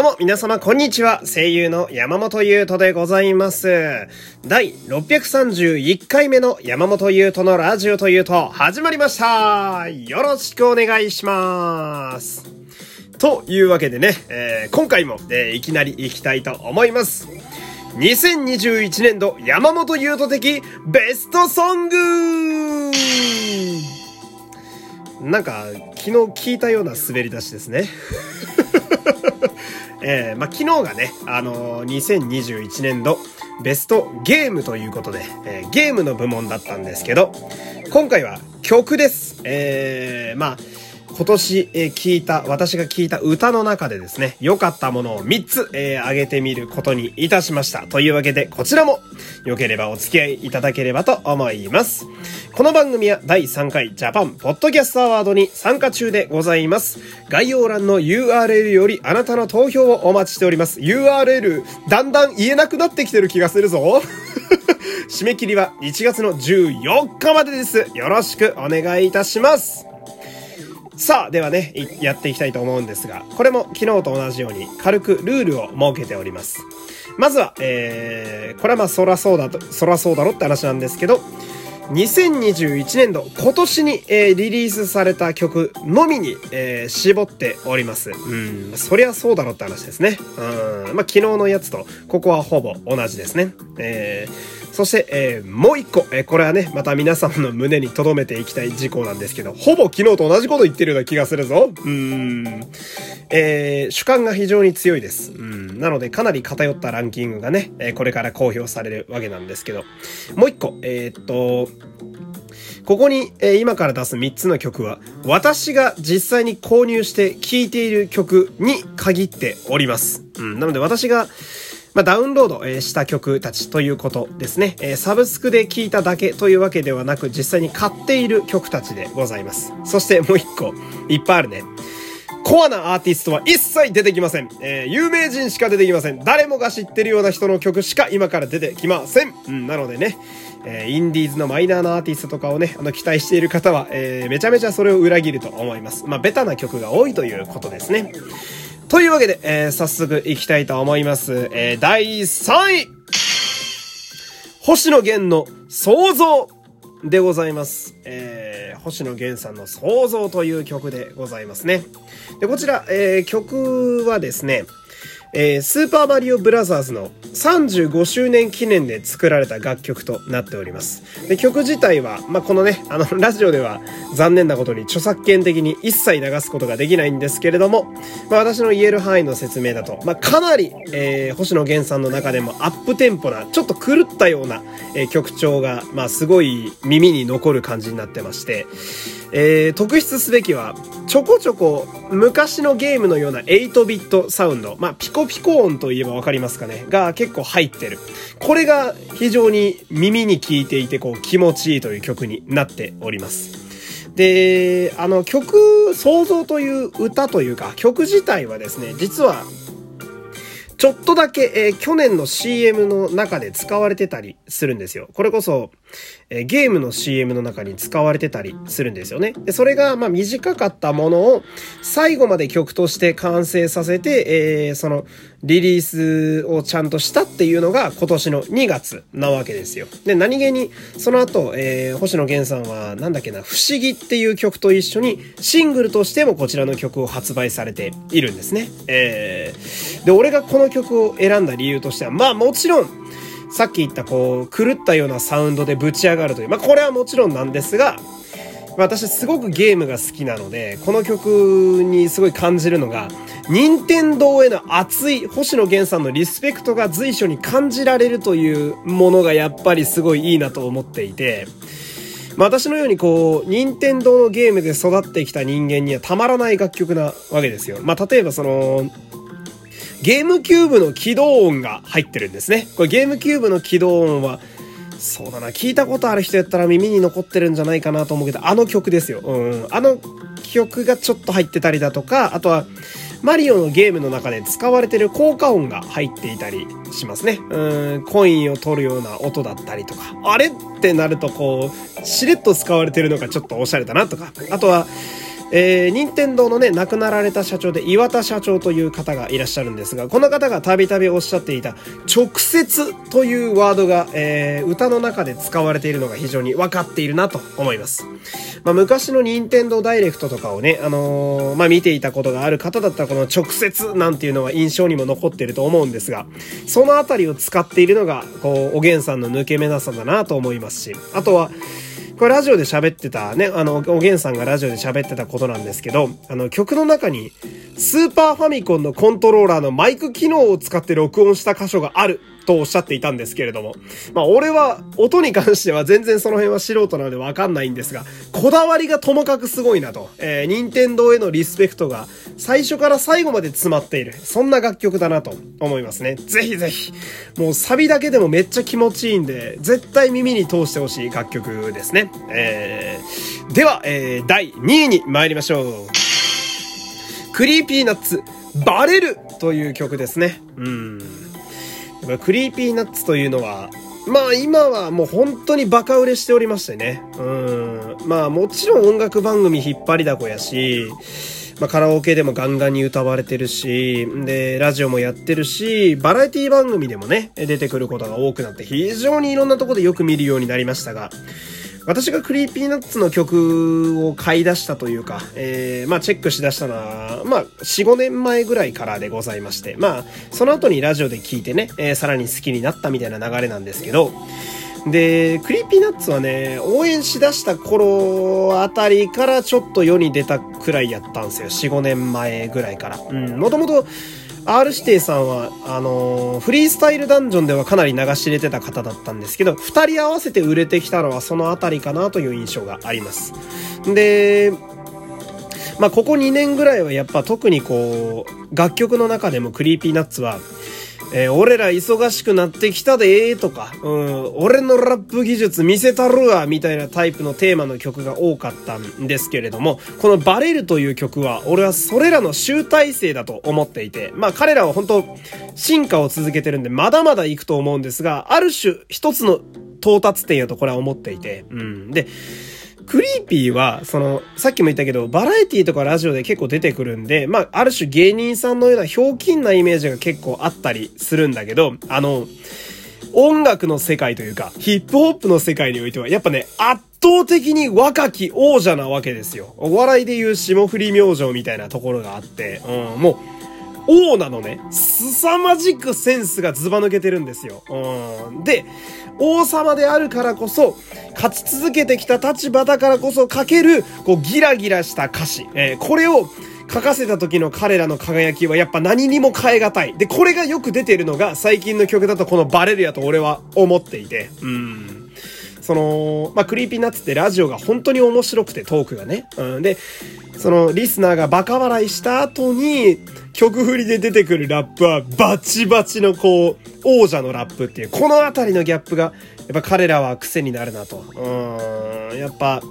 どうも皆様こんにちは。声優の山本優斗でございます。第631回目の山本優斗のラジオというと始まりました。よろしくお願いします。というわけでね、えー今回も、えーいきなり行きたいと思います。2021年度山本優斗的ベストソングなんか、昨日聞いたような滑り出しですね。えーまあ、昨日がね、あのー2021年度ベストゲームということで、えーゲームの部門だったんですけど、今回は曲です。えーまあ、今年、えー聞いた、私が聞いた歌の中でですね、良かったものを3つ、えー挙げてみることにいたしました。というわけで、こちらも、良ければお付き合いいただければと思います。この番組は第3回ジャパンポッドキャストアワードに参加中でございます。概要欄の URL よりあなたの投票をお待ちしております。URL、だんだん言えなくなってきてる気がするぞ。締め切りは1月の14日までです。よろしくお願いいたします。さあ、ではね、やっていきたいと思うんですが、これも昨日と同じように軽くルールを設けております。まずは、えー、これはまあそらそうだと、そらそうだろって話なんですけど、2021年度、今年に、えーリリースされた曲のみに、えー絞っております。うん、そりゃそうだろって話ですね。うん、まあ昨日のやつと、ここはほぼ同じですね。えーそして、えーもう一個、えーこれはね、また皆様の胸に留めていきたい事項なんですけど、ほぼ昨日と同じこと言ってるような気がするぞ。うん。えー主観が非常に強いです。うん。なので、かなり偏ったランキングがね、えこれから公表されるわけなんですけど、もう一個、えっと、ここに、え今から出す3つの曲は、私が実際に購入して聴いている曲に限っております。うん。なので私が、まあ、ダウンロードした曲たちということですね。サブスクで聴いただけというわけではなく、実際に買っている曲たちでございます。そしてもう一個、いっぱいあるね。コアなアーティストは一切出てきません。えー有名人しか出てきません。誰もが知ってるような人の曲しか今から出てきません。うん、なのでね、えーインディーズのマイナーなアーティストとかをね、あの、期待している方は、えーめちゃめちゃそれを裏切ると思います。まあ、ベタな曲が多いということですね。というわけで、えー早速いきたいと思います。えー第3位星野源の創造でございます。えー、星野源さんの創造という曲でございますね。で、こちら、えー曲はですね、えースーパーマリオブラザーズの35周年記念で作られた楽曲となっております。で、曲自体は、まあ、このね、あの、ラジオでは残念なことに著作権的に一切流すことができないんですけれども、まあ、私の言える範囲の説明だと、まあ、かなり、えー星野源さんの中でもアップテンポな、ちょっと狂ったような、えー曲調が、まあ、すごい耳に残る感じになってまして、えー特筆すべきは、ちょこちょこ昔のゲームのような8ビットサウンド、まあ、ピココピコ音といえばわかりますかね、が結構入ってる。これが非常に耳に効いていて、こう気持ちいいという曲になっております。で、あの曲、想像という歌というか、曲自体はですね、実はちょっとだけ、えー去年の CM の中で使われてたりするんですよ。これこそ、えゲームの CM の中に使われてたりするんですよね。で、それが、ま、短かったものを、最後まで曲として完成させて、えーその、リリースをちゃんとしたっていうのが今年の2月なわけですよ。で、何気に、その後、えー星野源さんは、なんだっけな、不思議っていう曲と一緒に、シングルとしてもこちらの曲を発売されているんですね。えーで、俺がこの曲を選んだ理由としては、まあもちろん、さっき言ったこう、狂ったようなサウンドでぶち上がるという、まあこれはもちろんなんですが、私すごくゲームが好きなので、この曲にすごい感じるのが、任天堂への熱い星野源さんのリスペクトが随所に感じられるというものがやっぱりすごいいいなと思っていて、まあ、私のようにこう、任天堂のゲームで育ってきた人間にはたまらない楽曲なわけですよ。まあ、例えばその、ゲームキューブの起動音が入ってるんですね。これゲームキューブの起動音は、そうだな、聞いたことある人やったら耳に残ってるんじゃないかなと思うけど、あの曲ですよ。うん。あの曲がちょっと入ってたりだとか、あとは、マリオのゲームの中で使われてる効果音が入っていたりしますね。うん、コインを取るような音だったりとか。あれってなるとこう、しれっと使われてるのがちょっとおしゃれだなとか。あとは、えー、任天堂のね、亡くなられた社長で岩田社長という方がいらっしゃるんですが、この方がたびたびおっしゃっていた、直接というワードが、えー、歌の中で使われているのが非常に分かっているなと思います。まあ、昔の任天堂ダイレクトとかをね、あのー、まあ、見ていたことがある方だったらこの直接なんていうのは印象にも残っていると思うんですが、そのあたりを使っているのが、こう、おげんさんの抜け目なさだなと思いますし、あとは、これラジオで喋ってたね、あの、おげんさんがラジオで喋ってたことなんですけど、あの、曲の中に、スーパーファミコンのコントローラーのマイク機能を使って録音した箇所があるとおっしゃっていたんですけれども。まあ、俺は、音に関しては全然その辺は素人なのでわかんないんですが、こだわりがともかくすごいなと。えー、任天堂へのリスペクトが最初から最後まで詰まっている。そんな楽曲だなと思いますね。ぜひぜひ。もうサビだけでもめっちゃ気持ちいいんで、絶対耳に通してほしい楽曲ですねえー、では、えー、第2位に参りましょう。 Creepy Nuts、バレるという曲ですね。うん。 Creepy Nuts というのは、まあ今はもう本当にバカ売れしておりましてね。うん。まあもちろん音楽番組引っ張りだこやし、まあ、カラオケでもガンガンに歌われてるし、で、ラジオもやってるし、バラエティ番組でもね、出てくることが多くなって非常にいろんなとこでよく見るようになりましたが、私が Creepy Nuts の曲を買い出したというか、えー、まあチェックしだしたのは、まあ4、5年前ぐらいからでございまして、まあその後にラジオで聞いてね、えー、さらに好きになったみたいな流れなんですけど、で、 Creepy Nuts はね、応援しだした頃あたりからちょっと世に出たくらいやったんですよ。4、5年前ぐらいから。うん、もともと R 指定さんは、あのー、フリースタイルダンジョンではかなり名が知れてた方だったんですけど、二人合わせて売れてきたのはそのあたりかなという印象があります。で、まあ、ここ2年ぐらいはやっぱ特にこう、楽曲の中でも Creepy Nuts は、えー、俺ら忙しくなってきたでーとか、うん、俺のラップ技術見せたるわみたいなタイプのテーマの曲が多かったんですけれども、このバレるという曲は、俺はそれらの集大成だと思っていて、まあ彼らは本当進化を続けてるんで、まだまだ行くと思うんですが、ある種一つの到達点やとこれは思っていて、うん。で、クリーピーは、その、さっきも言ったけど、バラエティとかラジオで結構出てくるんで、まあ、ある種芸人さんのようなひょうきんなイメージが結構あったりするんだけど、あの、音楽の世界というか、ヒップホップの世界においては、やっぱね、圧倒的に若き王者なわけですよ。お笑いで言う霜降り明星みたいなところがあって、うん、もう、王なのね、凄まじくセンスがズバ抜けてるんですよ。うん。で、王様であるからこそ、勝ち続けてきた立場だからこそ書ける、こう、ギラギラした歌詞。えー、これを、書かせた時の彼らの輝きはやっぱ何にも変え難い。で、これがよく出てるのが最近の曲だとこのバレるやと俺は思っていて。うん。その、まあ、 Creepy Nuts ってラジオが本当に面白くてトークがね。うん。で、そのリスナーがバカ笑いした後に曲振りで出てくるラップはバチバチのこう王者のラップっていうこの辺りのギャップがやっぱ彼らは癖になるなと。うん。やっぱ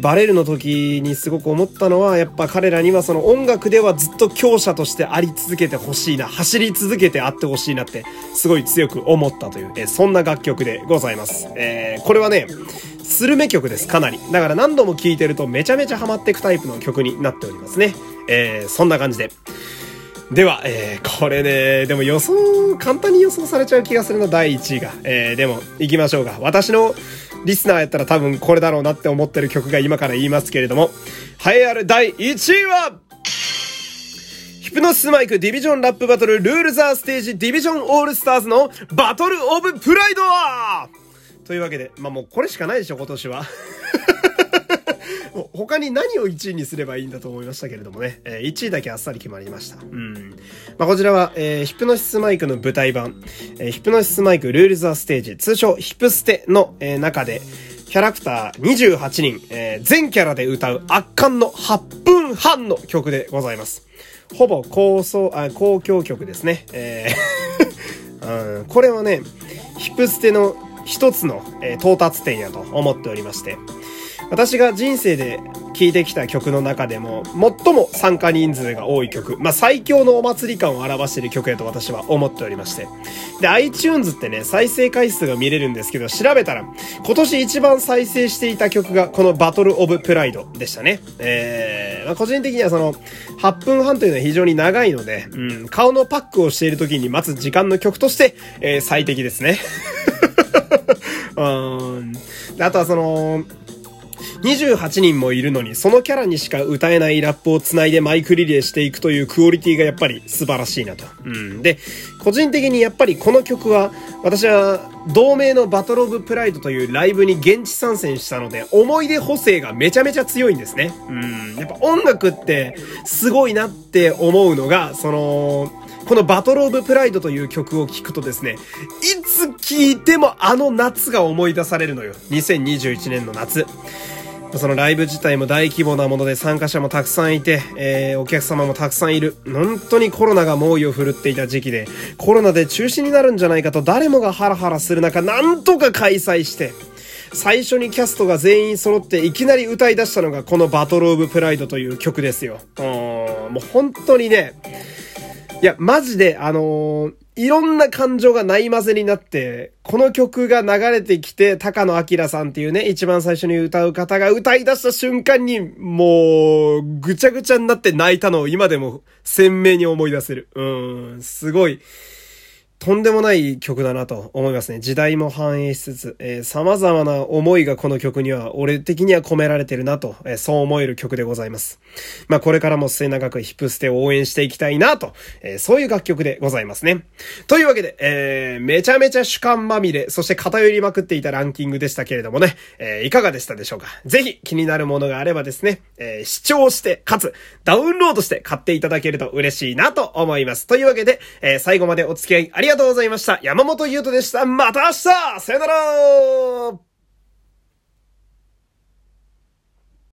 バレルの時にすごく思ったのはやっぱ彼らにはその音楽ではずっと強者としてあり続けてほしいな走り続けてあってほしいなってすごい強く思ったという、えそんな楽曲でございます。えー、これはねスルメ曲です、かなり。だから何度も聴いてるとめちゃめちゃハマっていくタイプの曲になっておりますね。えー、そんな感じで。では、えー、これね、でも予想、簡単に予想されちゃう気がするの、第1位が。えー、でも、行きましょうか。私のリスナーやったら多分これだろうなって思ってる曲が今から言いますけれども、栄えある第1位は、ヒプノスマイクディビジョンラップバトルルールザーステージディビジョンオールスターズのバトルオブプライドというわけで、まあもうこれしかないでしょ、今年は。他に何を1位にすればいいんだと思いましたけれどもね、えー、1位だけあっさり決まりました。うん。まあ、こちらは、えー、ヒプノシスマイクの舞台版、えー、ヒプノシスマイクルールザステージ、通称ヒプステの、えー、中で、キャラクター28人、えー、全キャラで歌う圧巻の8分半の曲でございます。ほぼ高層、あ、公共曲ですね。えー、これはね、ヒプステの一つの、えー、到達点やと思っておりまして、私が人生で聴いてきた曲の中でも、最も参加人数が多い曲、まあ、最強のお祭り感を表している曲やと私は思っておりまして。で、iTunes ってね、再生回数が見れるんですけど、調べたら、今年一番再生していた曲が、このバトルオブプライドでしたね。えー、まあ、個人的にはその、8分半というのは非常に長いので、うん、顔のパックをしている時に待つ時間の曲として、えー、最適ですね。うん。あとはその、28人もいるのに、そのキャラにしか歌えないラップを繋いでマイクリレーしていくというクオリティがやっぱり素晴らしいなと。うん。で、個人的にやっぱりこの曲は、私は同名のバトルオブプライドというライブに現地参戦したので、思い出補正がめちゃめちゃ強いんですね。うん。やっぱ音楽ってすごいなって思うのが、その、このバトルオブプライドという曲を聴くとですね、いつ聴いてもあの夏が思い出されるのよ。2021年の夏。そのライブ自体も大規模なもので参加者もたくさんいて、えー、お客様もたくさんいる。本当にコロナが猛威を振るっていた時期で、コロナで中止になるんじゃないかと誰もがハラハラする中、なんとか開催して、最初にキャストが全員揃っていきなり歌い出したのがこのバトルオブプライドという曲ですよ。うん、もう本当にね、いや、マジで、あのー、いろんな感情がない混ぜになって、この曲が流れてきて、高野明さんっていうね、一番最初に歌う方が歌い出した瞬間に、もう、ぐちゃぐちゃになって泣いたのを今でも鮮明に思い出せる。うん、すごい。とんでもない曲だなと思いますね。時代も反映しつつ、えー、様々な思いがこの曲には、俺的には込められてるなと、えー、そう思える曲でございます。まあ、これからも末永くヒップステを応援していきたいなと、えー、そういう楽曲でございますね。というわけで、えー、めちゃめちゃ主観まみれ、そして偏りまくっていたランキングでしたけれどもね、えー、いかがでしたでしょうか？ぜひ気になるものがあればですね、えー、視聴して、かつ、ダウンロードして買っていただけると嬉しいなと思います。というわけで、えー、最後までお付き合いありがとうございましたりがとうございました。山本優斗でした。また明日さよなら